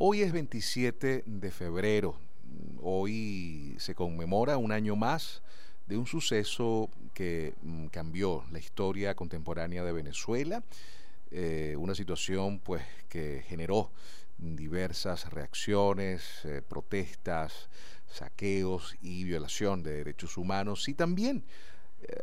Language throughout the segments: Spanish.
Hoy es 27 de febrero. Hoy se conmemora un año más de un suceso que mm, cambió la historia contemporánea de Venezuela, eh, una situación pues que generó diversas reacciones, eh, protestas, saqueos y violación de derechos humanos y también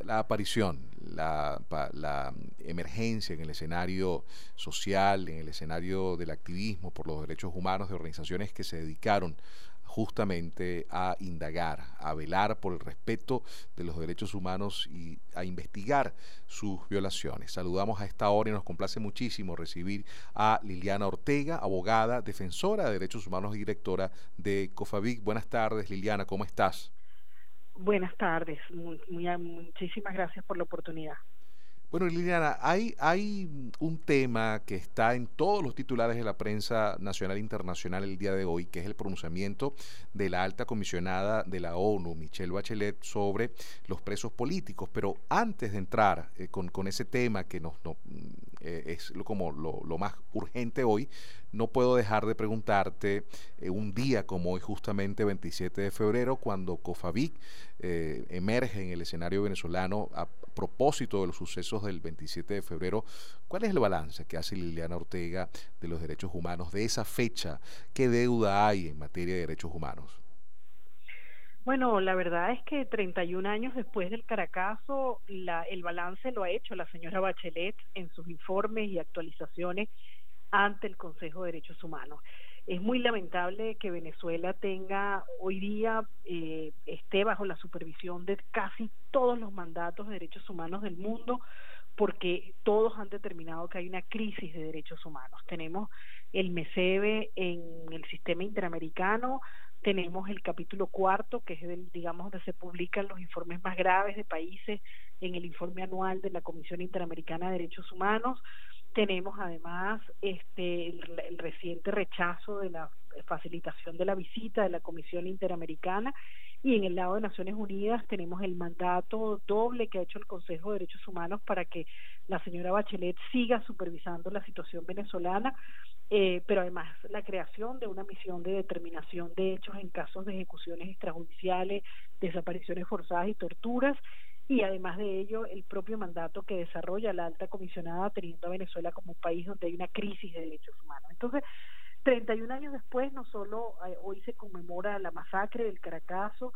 la aparición, la, la, emergencia en el escenario social, en el escenario del activismo por los derechos humanos de organizaciones que se dedicaron justamente a indagar, a velar por el respeto de los derechos humanos y a investigar sus violaciones. Saludamos a esta hora y nos complace muchísimo recibir a Liliana Ortega, abogada, defensora de derechos humanos y directora de COFAVIC. Buenas tardes, Liliana, ¿cómo estás? Buenas tardes, muchísimas gracias por la oportunidad. Bueno, Liliana, hay, un tema que está en todos los titulares de la prensa nacional e internacional el día de hoy, que es el pronunciamiento de la alta comisionada de la ONU, Michelle Bachelet, sobre los presos políticos. Pero antes de entrar eh, con, ese tema que nos, eh, es como lo, más urgente hoy, no puedo dejar de preguntarte eh, un día como hoy, justamente 27 de febrero, cuando COFAVIC emerge en el escenario venezolano a propósito de los sucesos del 27 de febrero, ¿cuál es el balance que hace Liliana Ortega de los derechos humanos de esa fecha? ¿Qué deuda hay en materia de derechos humanos? Bueno, la verdad es que 31 años después del Caracazo, la, el balance lo ha hecho la señora Bachelet en sus informes y actualizaciones ante el Consejo de Derechos Humanos. Es muy lamentable que Venezuela tenga hoy día, eh, esté bajo la supervisión de casi todos los mandatos de derechos humanos del mundo, porque todos han determinado que hay una crisis de derechos humanos. Tenemos el MESEBE en el sistema interamericano, tenemos el capítulo cuarto, que es el, digamos, donde se publican los informes más graves de países en el informe anual de la Comisión Interamericana de Derechos Humanos. Tenemos además este el, reciente rechazo de la facilitación de la visita de la Comisión Interamericana y en el lado de Naciones Unidas tenemos el mandato doble que ha hecho el Consejo de Derechos Humanos para que la señora Bachelet siga supervisando la situación venezolana, eh, pero además la creación de una misión de determinación de hechos en casos de ejecuciones extrajudiciales, desapariciones forzadas y torturas y además de ello el propio mandato que desarrolla la alta comisionada teniendo a Venezuela como un país donde hay una crisis de derechos humanos. Entonces, 31 años después, no solo eh, hoy se conmemora la masacre del Caracazo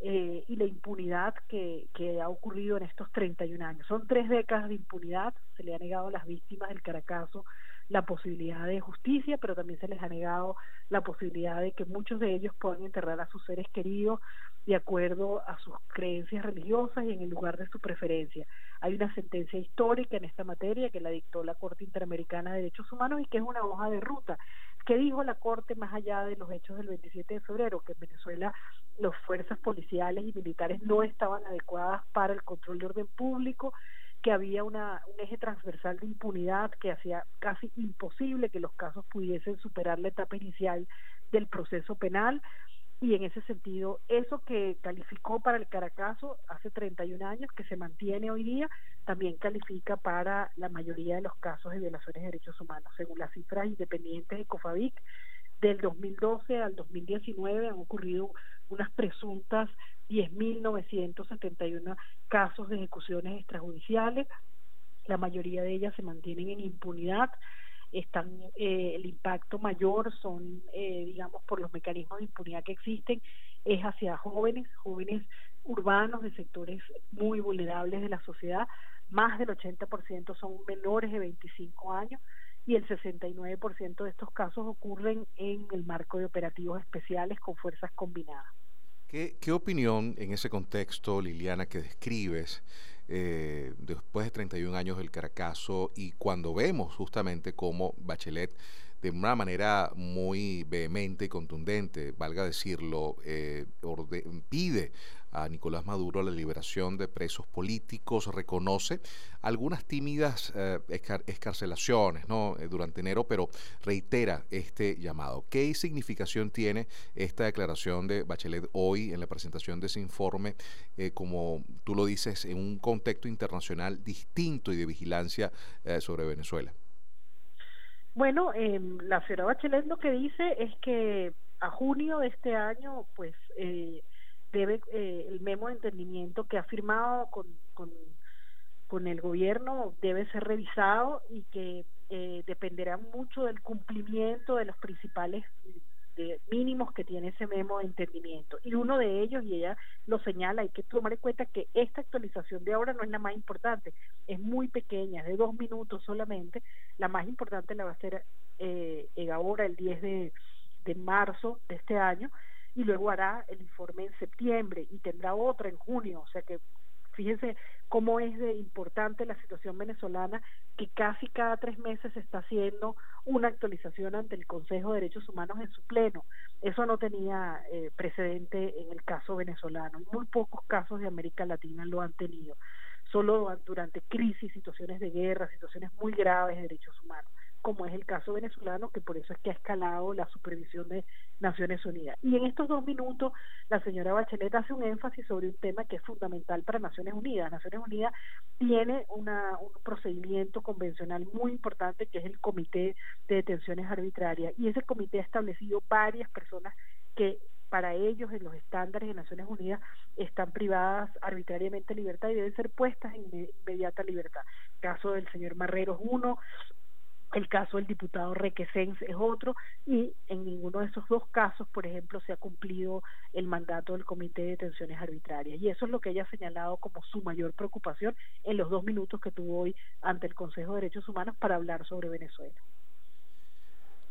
eh, y la impunidad que, que ha ocurrido en estos 31 años. Son tres décadas de impunidad, se le ha negado a las víctimas del Caracazo la posibilidad de justicia, pero también se les ha negado la posibilidad de que muchos de ellos puedan enterrar a sus seres queridos de acuerdo a sus creencias religiosas y en el lugar de su preferencia. Hay una sentencia histórica en esta materia que la dictó la Corte Interamericana de Derechos Humanos y que es una hoja de ruta. ¿Qué dijo la Corte más allá de los hechos del 27 de febrero? Que en Venezuela las fuerzas policiales y militares no estaban adecuadas para el control de orden público, que había una, un eje transversal de impunidad que hacía casi imposible que los casos pudiesen superar la etapa inicial del proceso penal y en ese sentido, eso que calificó para el Caracazo hace 31 años, que se mantiene hoy día, también califica para la mayoría de los casos de violaciones de derechos humanos. Según las cifras independientes de COFAVIC, del 2012 al 2019 han ocurrido unas presuntas 10.971 casos de ejecuciones extrajudiciales. La mayoría de ellas se mantienen en impunidad. Están eh, el impacto mayor son eh, digamos por los mecanismos de impunidad que existen es hacia jóvenes jóvenes urbanos de sectores muy vulnerables de la sociedad. Más del 80% son menores de 25 años y el 69% de estos casos ocurren en el marco de operativos especiales con fuerzas combinadas. ¿Qué, qué opinión en ese contexto, Liliana, que describes eh, después de 31 años del Caracazo y cuando vemos justamente cómo Bachelet de una manera muy vehemente y contundente, valga decirlo, eh, pide a Nicolás Maduro la liberación de presos políticos, reconoce algunas tímidas eh, escarcelaciones ¿no? Eh, durante enero, pero reitera este llamado. ¿Qué significación tiene esta declaración de Bachelet hoy en la presentación de ese informe, como tú lo dices, en un contexto internacional distinto y de vigilancia sobre Venezuela? Bueno, eh, la señora Bachelet lo que dice es que a junio de este año, pues eh, debe eh, el memo de entendimiento que ha firmado con, con, con el gobierno debe ser revisado y que eh, dependerá mucho del cumplimiento de los principales de mínimos que tiene ese memo de entendimiento. Y uno de ellos, y ella lo señala, hay que tomar en cuenta que esta actualización de ahora no es la más importante, es muy pequeña, es de dos minutos solamente. La más importante la va a ser eh, ahora, el 10 de, de marzo de este año, y luego hará el informe en septiembre y tendrá otra en junio, o sea que fíjense cómo es de importante la situación venezolana que casi cada tres meses se está haciendo una actualización ante el Consejo de Derechos Humanos en su pleno. Eso no tenía eh, precedente en el caso venezolano. Muy pocos casos de América Latina lo han tenido. Solo durante crisis, situaciones de guerra, situaciones muy graves de derechos humanos como es el caso venezolano, que por eso es que ha escalado la supervisión de Naciones Unidas. Y en estos dos minutos, la señora Bachelet hace un énfasis sobre un tema que es fundamental para Naciones Unidas. Naciones Unidas tiene una, un procedimiento convencional muy importante que es el Comité de Detenciones Arbitrarias, y ese comité ha establecido varias personas que para ellos en los estándares de Naciones Unidas están privadas arbitrariamente de libertad y deben ser puestas en inmediata libertad. Caso del señor Marrero es uno, el caso del diputado Requesens es otro y en ninguno de esos dos casos, por ejemplo, se ha cumplido el mandato del Comité de Detenciones Arbitrarias. Y eso es lo que ella ha señalado como su mayor preocupación en los dos minutos que tuvo hoy ante el Consejo de Derechos Humanos para hablar sobre Venezuela.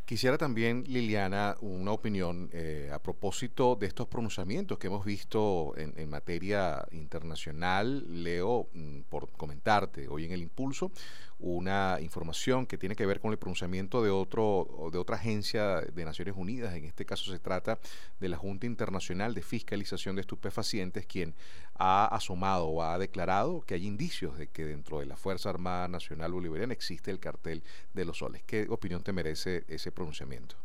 Quisiera también, Liliana, una opinión eh, a propósito de estos pronunciamientos que hemos visto en, en materia internacional. Leo, mm, por comentarte, hoy en el Impulso, una información que tiene que ver con el pronunciamiento de otro de otra agencia de Naciones Unidas. En este caso se trata de la Junta Internacional de Fiscalización de Estupefacientes, quien ha asomado o ha declarado que hay indicios de que dentro de la Fuerza Armada Nacional Bolivariana existe el cartel de los soles. ¿Qué opinión te merece ese pronunciamiento?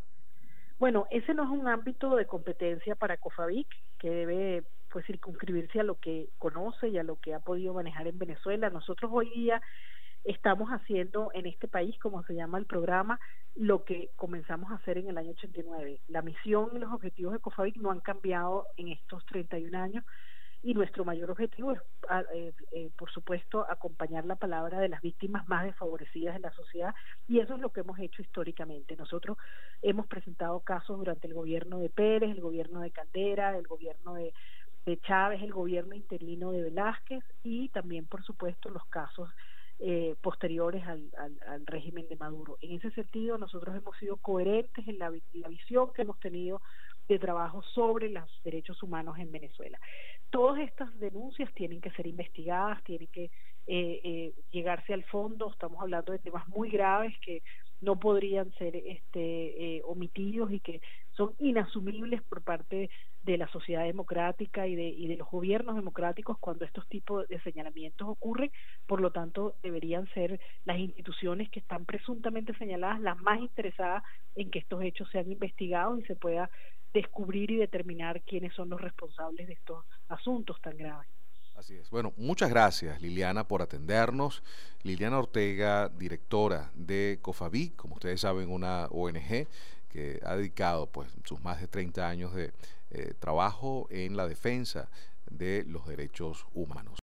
Bueno, ese no es un ámbito de competencia para COFAVIC, que debe pues circunscribirse a lo que conoce y a lo que ha podido manejar en Venezuela. Nosotros hoy día estamos haciendo en este país, como se llama el programa, lo que comenzamos a hacer en el año 89. La misión y los objetivos de COFAVIC no han cambiado en estos 31 años y nuestro mayor objetivo es, ah, eh, eh, por supuesto, acompañar la palabra de las víctimas más desfavorecidas de la sociedad y eso es lo que hemos hecho históricamente. Nosotros hemos presentado casos durante el gobierno de Pérez, el gobierno de Caldera, el gobierno de, de Chávez, el gobierno interino de Velázquez y también, por supuesto, los casos eh, posteriores al, al, régimen de Maduro. En ese sentido, nosotros hemos sido coherentes en la, la visión que hemos tenido de trabajo sobre los derechos humanos en Venezuela. Todas estas denuncias tienen que ser investigadas, tienen que eh, eh, llegarse al fondo. Estamos hablando de temas muy graves que no podrían ser este, eh, omitidos y que son inasumibles por parte de la sociedad democrática y de, y de los gobiernos democráticos cuando estos tipos de señalamientos ocurren. Por lo tanto, deberían ser las instituciones que están presuntamente señaladas las más interesadas en que estos hechos sean investigados y se pueda descubrir y determinar quiénes son los responsables de estos asuntos tan graves. Así es. Bueno, muchas gracias Liliana por atendernos. Liliana Ortega, directora de COFABI, como ustedes saben, una ONG que ha dedicado pues sus más de 30 años de eh, trabajo en la defensa de los derechos humanos.